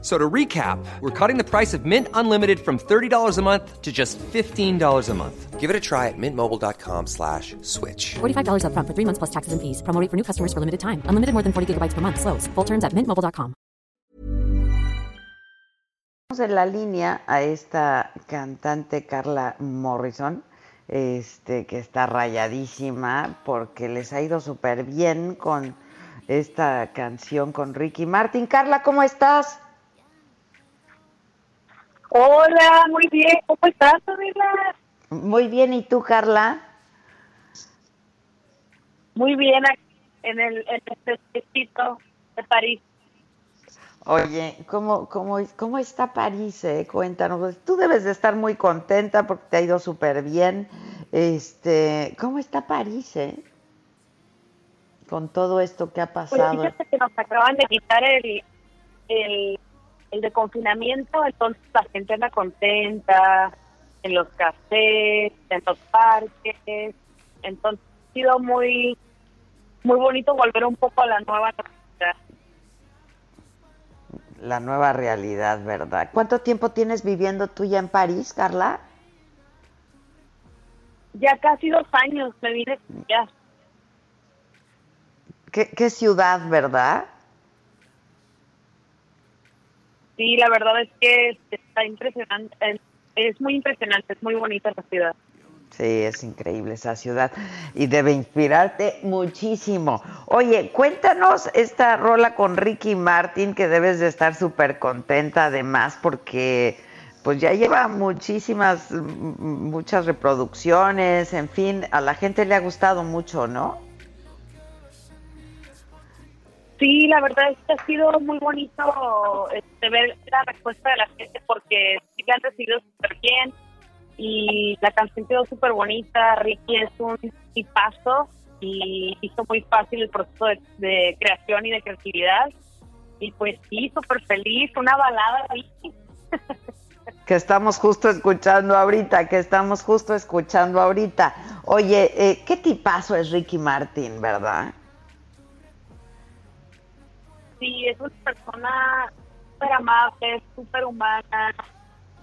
So to recap, we're cutting the price of Mint Unlimited from $30 a month to just $15 a month. Give it a try at mintmobile.com slash switch. $45 upfront for three months plus taxes and fees. Promo rate for new customers for limited time. Unlimited more than 40 gigabytes per month. Slows. Full terms at mintmobile.com. Tenemos en la línea a esta cantante Carla Morrison, este, que está rayadísima porque les ha ido súper bien con esta canción con Ricky Martin. Carla, ¿cómo estás? Hola, muy bien. ¿Cómo estás, Adela? Muy bien, ¿y tú, Carla? Muy bien, aquí en el, en distrito de París. Oye, ¿cómo, cómo, cómo está París? eh? Cuéntanos. Tú debes de estar muy contenta porque te ha ido súper bien. Este, ¿Cómo está París, eh? Con todo esto que ha Pues pasado. fíjate que nos acaban de quitar el, el, el de confinamiento, entonces la gente anda contenta en los cafés, en los parques. Entonces ha sido muy, muy bonito volver un poco a la nueva normalidad. La nueva realidad, ¿verdad? ¿Cuánto tiempo tienes viviendo tú ya en París, Carla? Ya casi dos años me vine ya. ¿Qué, qué ciudad, verdad? Sí, la verdad es que está impresionante. Es, muy impresionante, es muy bonita la ciudad. Sí, es increíble esa ciudad y debe inspirarte muchísimo. Oye, cuéntanos esta rola con Ricky Martin que debes de estar súper contenta además porque pues ya lleva muchísimas, muchas reproducciones, en fin, a la gente le ha gustado mucho, ¿no? Sí, la verdad es que ha sido muy bonito este, ver la respuesta de la gente porque sí que han recibido súper bien y la canción quedó súper bonita. Ricky es un tipazo y hizo muy fácil el proceso de, de creación y de creatividad. Y pues sí, súper feliz, una balada, Ricky. Que estamos justo escuchando ahorita, que estamos justo escuchando ahorita. Oye, eh, ¿qué tipazo es Ricky Martin, verdad? Sí, es una persona súper amable, súper humana,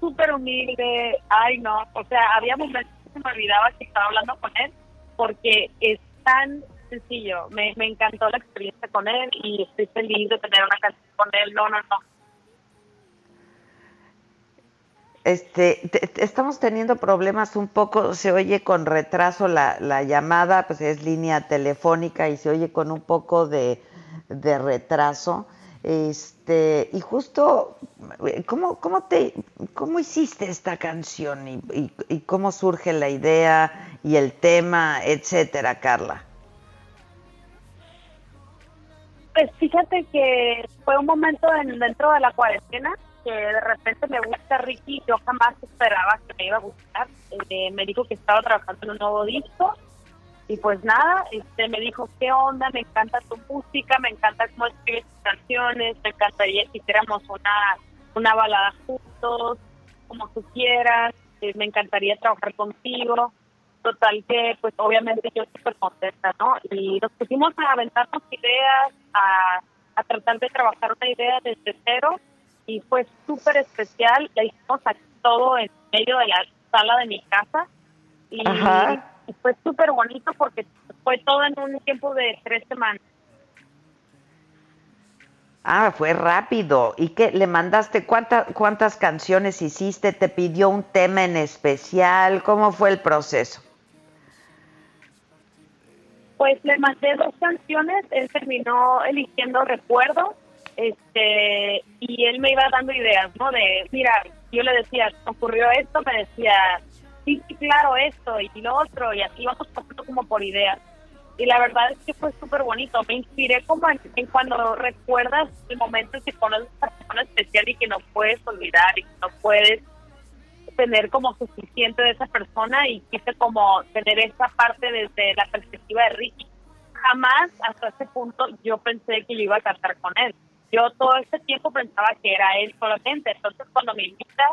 súper humilde. Ay, no, o sea, había momentos que me olvidaba que estaba hablando con él porque es tan sencillo. Me, encantó la experiencia con él y estoy feliz de tener una canción con él. No, no, no. Este, te- te- estamos teniendo problemas un poco, se oye con retraso la, la llamada, pues es línea telefónica y se oye con un poco de, de retraso. Este, y justo, eh, ¿cómo, cómo, te, ¿cómo hiciste esta canción y, y- y cómo surge la idea y el tema, etcétera, Carla? Pues fíjate que fue un momento en, dentro de la cuarentena que de repente me gusta Ricky. Yo jamás esperaba que me iba a gustar. Eh, me dijo que estaba trabajando en un nuevo disco y pues nada, este me dijo, ¿qué onda? Me encanta tu música, me encanta cómo escribes tus canciones, me encantaría que hiciéramos una, una balada juntos, como tú quieras, eh, me encantaría trabajar contigo. Total que, pues obviamente yo súper contenta, ¿no? Y nos pusimos a aventarnos ideas, a, a tratar de trabajar una idea desde cero y fue súper especial. La hicimos aquí todo en medio de la sala de mi casa y, Ajá. Y fue súper bonito porque fue todo en un tiempo de tres semanas. Ah, fue rápido. ¿Y qué? ¿Le mandaste cuántas cuántas canciones hiciste? ¿Te pidió un tema en especial? ¿Cómo fue el proceso? Pues le mandé dos canciones, él terminó eligiendo Recuerdo, este, y él me iba dando ideas, ¿no? De, mira, yo le decía, ocurrió esto, me decía, sí, claro, esto y lo otro, y así vamos pasando como por ideas. Y la verdad es que fue súper bonito, me inspiré como en, en cuando recuerdas el momento en que conoces a una persona especial y que no puedes olvidar y que no puedes tener como suficiente de esa persona y quise como tener esa parte desde la perspectiva de Ricky. Jamás hasta ese punto yo pensé que yo iba a cantar con él. yo todo este tiempo pensaba que era él solamente. Entonces, cuando me invita,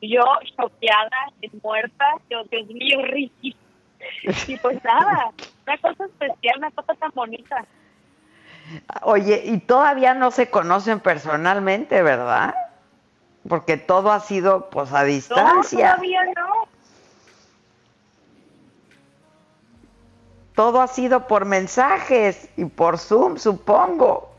yo choqueada, muerta, yo, Dios mío, Ricky. Y pues nada, una cosa especial, una cosa tan bonita. Oye, y todavía no se conocen personalmente, ¿verdad? Porque todo ha sido pues a distancia. No, todavía no. Todo ha sido por mensajes y por Zoom, supongo.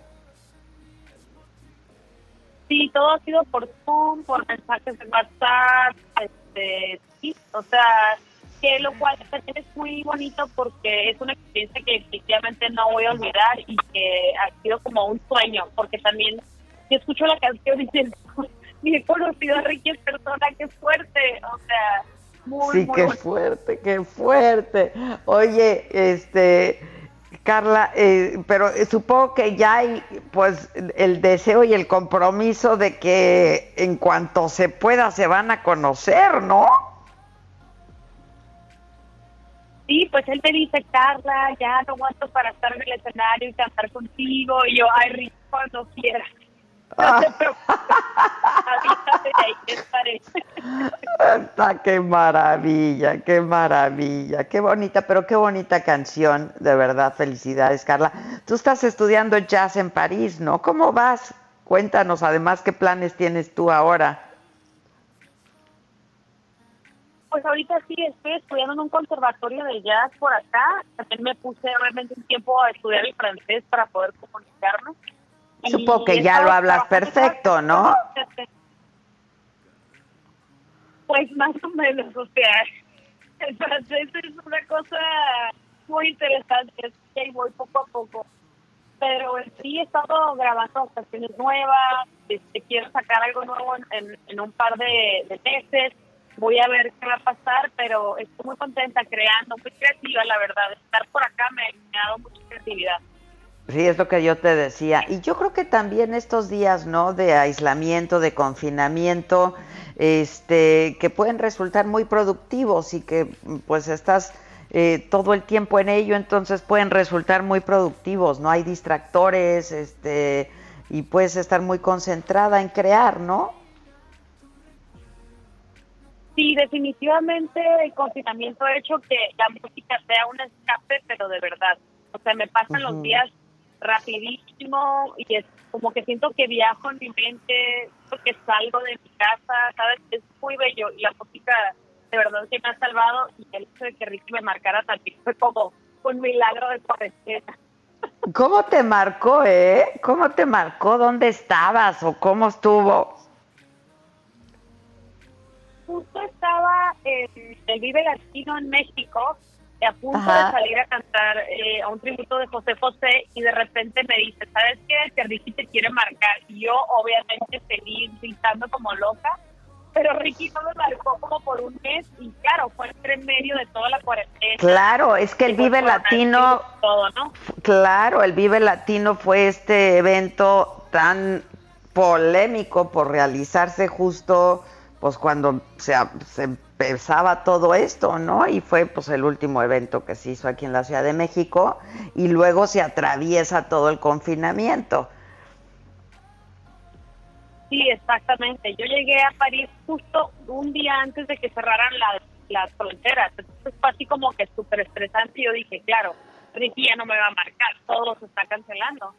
Sí, todo ha sido por Zoom, por mensajes de WhatsApp, este, sí, o sea, que lo cual también es muy bonito porque es una experiencia que efectivamente no voy a olvidar y que ha sido como un sueño, porque también si escucho la canción y siento, ni he conocido a Ricky en persona, qué fuerte, o sea, muy, sí, qué fuerte, qué fuerte. Oye, este, Carla, eh, pero supongo que ya hay pues el deseo y el compromiso de que en cuanto se pueda se van a conocer, ¿no? Sí, pues él me dice, Carla, ya no aguanto para estar en el escenario y cantar contigo. Y yo, ay, Rico, cuando quieras. No qué maravilla, qué maravilla, qué bonita, pero qué bonita canción, de verdad, felicidades, Carla. Tú estás estudiando jazz en París, ¿no? ¿Cómo vas? Cuéntanos, además, qué planes tienes tú ahora. Pues ahorita sí estoy estudiando en un conservatorio de jazz por acá. También me puse obviamente un tiempo a estudiar el francés para poder comunicarme. Supongo que ya lo hablas perfecto, ¿no? Pues más o menos, o sea, el francés es una cosa muy interesante, es que voy poco a poco. Pero sí he estado grabando canciones nuevas, este, quiero sacar algo nuevo en, en, un par de, de meses voy a ver qué va a pasar, pero estoy muy contenta creando, muy creativa, la verdad. Estar por acá me, ha dado mucha creatividad. Sí, es lo que yo te decía. Y yo creo que también estos días, ¿no? De aislamiento, de confinamiento, este, que pueden resultar muy productivos y que pues estás eh, todo el tiempo en ello, entonces pueden resultar muy productivos, ¿no? Hay distractores, este, y puedes estar muy concentrada en crear, ¿no? Sí, definitivamente el confinamiento ha hecho que la música sea un escape, pero de verdad. O sea, me pasan los días rapidísimo y es como que siento que viajo en mi mente, que salgo de mi casa, ¿sabes? Es muy bello y la música de verdad que me ha salvado y el hecho de que Ricky me marcara también fue como un milagro de cuarentena. ¿Cómo te marcó, eh? ¿Cómo te marcó? ¿Dónde estabas o cómo estuvo? justo estaba en el Vive Latino en México, a punto de salir a cantar eh, a un tributo de José José y de repente me dice, ¿sabes qué? Que Ricky te quiere marcar. Y yo obviamente seguí gritando como loca, pero Ricky no me marcó como por un mes y claro, fue en medio de toda la cuarentena. Claro, es que el Vive Latino... Todo, ¿no? Claro, el Vive Latino fue este evento tan polémico por realizarse justo pues cuando se, empezaba todo esto, ¿no? Y fue pues el último evento que se hizo aquí en la Ciudad de México y luego se atraviesa todo el confinamiento. Sí, exactamente. Yo llegué a París justo un día antes de que cerraran las, fronteras. Entonces fue así como que súper estresante y yo dije, claro, Ricky ya no me va a marcar, todo se está cancelando.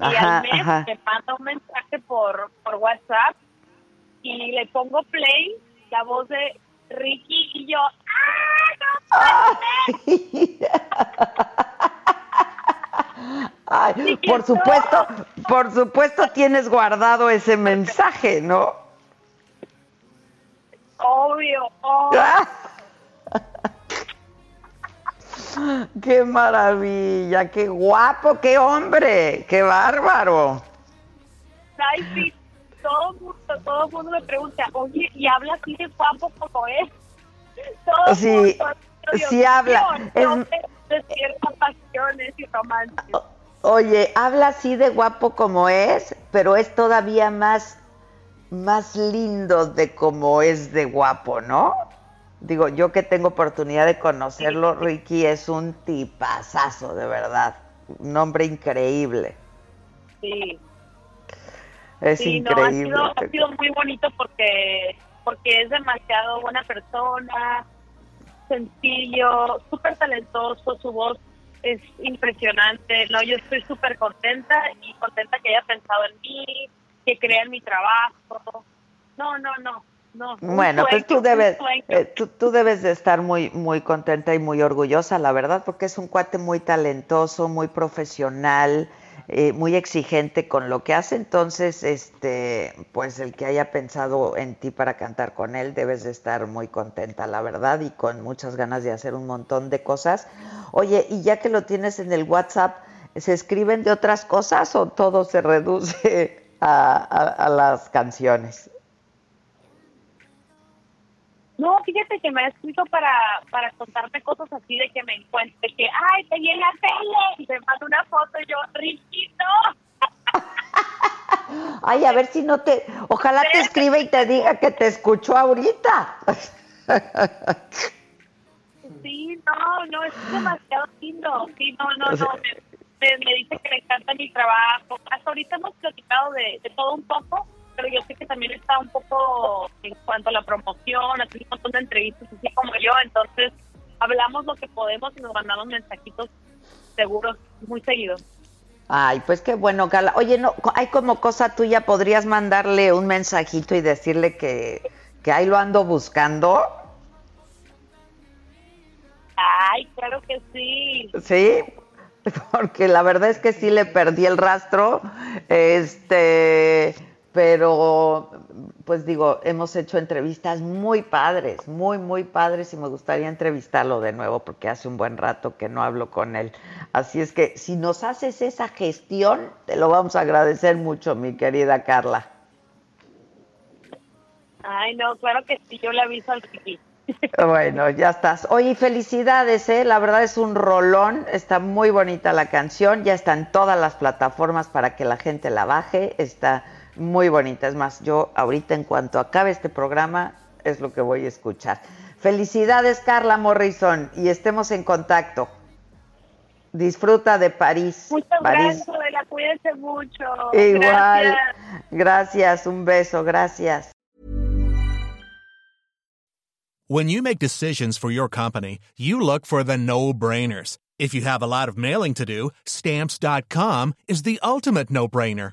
Y al mes me manda un mensaje por, por WhatsApp y le pongo play, la voz de Ricky y yo, ¡ah, Ay, por supuesto, por supuesto tienes guardado ese mensaje, ¿no? Obvio, obvio. qué maravilla, qué guapo, qué hombre, qué bárbaro. Ay, sí, todo el mundo, todo mundo me pregunta, oye, ¿y habla así de guapo como es? Todo sí, mundo, sí habla. Es... De ciertas pasiones y romances. Oye, habla así de guapo como es, pero es todavía más, más lindo de como es de guapo, ¿no? Digo, yo que tengo oportunidad de conocerlo, Ricky es un tipazazo, de verdad. Un hombre increíble. Sí, Es Sí, no, increíble. ha, sido, ha sido muy bonito porque, porque es demasiado buena persona, sencillo, súper talentoso, su voz es impresionante. No, yo estoy súper contenta y contenta que haya pensado en mí, que crea en mi trabajo. No, no, no. no Bueno, pues tú debes, eh, tú, tú debes de estar muy, muy contenta y muy orgullosa, la verdad, porque es un cuate muy talentoso, muy profesional, eh, muy exigente con lo que hace. Entonces, este, pues el que haya pensado en ti para cantar con él, debes de estar muy contenta, la verdad, y con muchas ganas de hacer un montón de cosas. Oye, y ya que lo tienes en el WhatsApp, ¿se escriben de otras cosas o todo se reduce a, a- a las canciones? No, fíjate que me ha escrito para, para contarme cosas así de que me encuentre, que, ay, te vi en la tele, y me manda una foto y yo, Ricky, no. Ay, a ver si no te. Ojalá te escriba y te diga que te escuchó ahorita. Sí, no, no, es demasiado lindo. Sí, no, no, no. Me, me- me dice que le encanta mi trabajo. Hasta ahorita hemos platicado de, de todo un poco, pero yo sé que también está un poco en cuanto a la promoción, hace un montón de entrevistas, así como yo. Entonces, hablamos lo que podemos y nos mandamos mensajitos seguros muy seguidos. Ay, pues qué bueno, Gala. Oye, no, hay como cosa tuya, podrías mandarle un mensajito y decirle que, que ahí lo ando buscando. Ay, claro que sí. Sí, porque la verdad es que sí le perdí el rastro. Este, pero pues digo, hemos hecho entrevistas muy padres, muy, muy padres y me gustaría entrevistarlo de nuevo porque hace un buen rato que no hablo con él. Así es que si nos haces esa gestión, te lo vamos a agradecer mucho, mi querida Carla. Ay, no, claro que sí, yo le aviso al Ricky. Bueno, ya estás. Oye, felicidades, ¿eh? La verdad es un rolón, está muy bonita la canción, ya está en todas las plataformas para que la gente la baje, está muy bonita. Es más, yo ahorita en cuanto acabe este programa es lo que voy a escuchar. Felicidades, Carla Morrison, y estemos en contacto. Disfruta de París. Muchas París. gracias, Adela, cuídense mucho. Igual. Gracias. Gracias, un beso, gracias. When you make decisions for your company, you look for the no brainers. If you have a lot of mailing to do, stamps.com is the ultimate no brainer.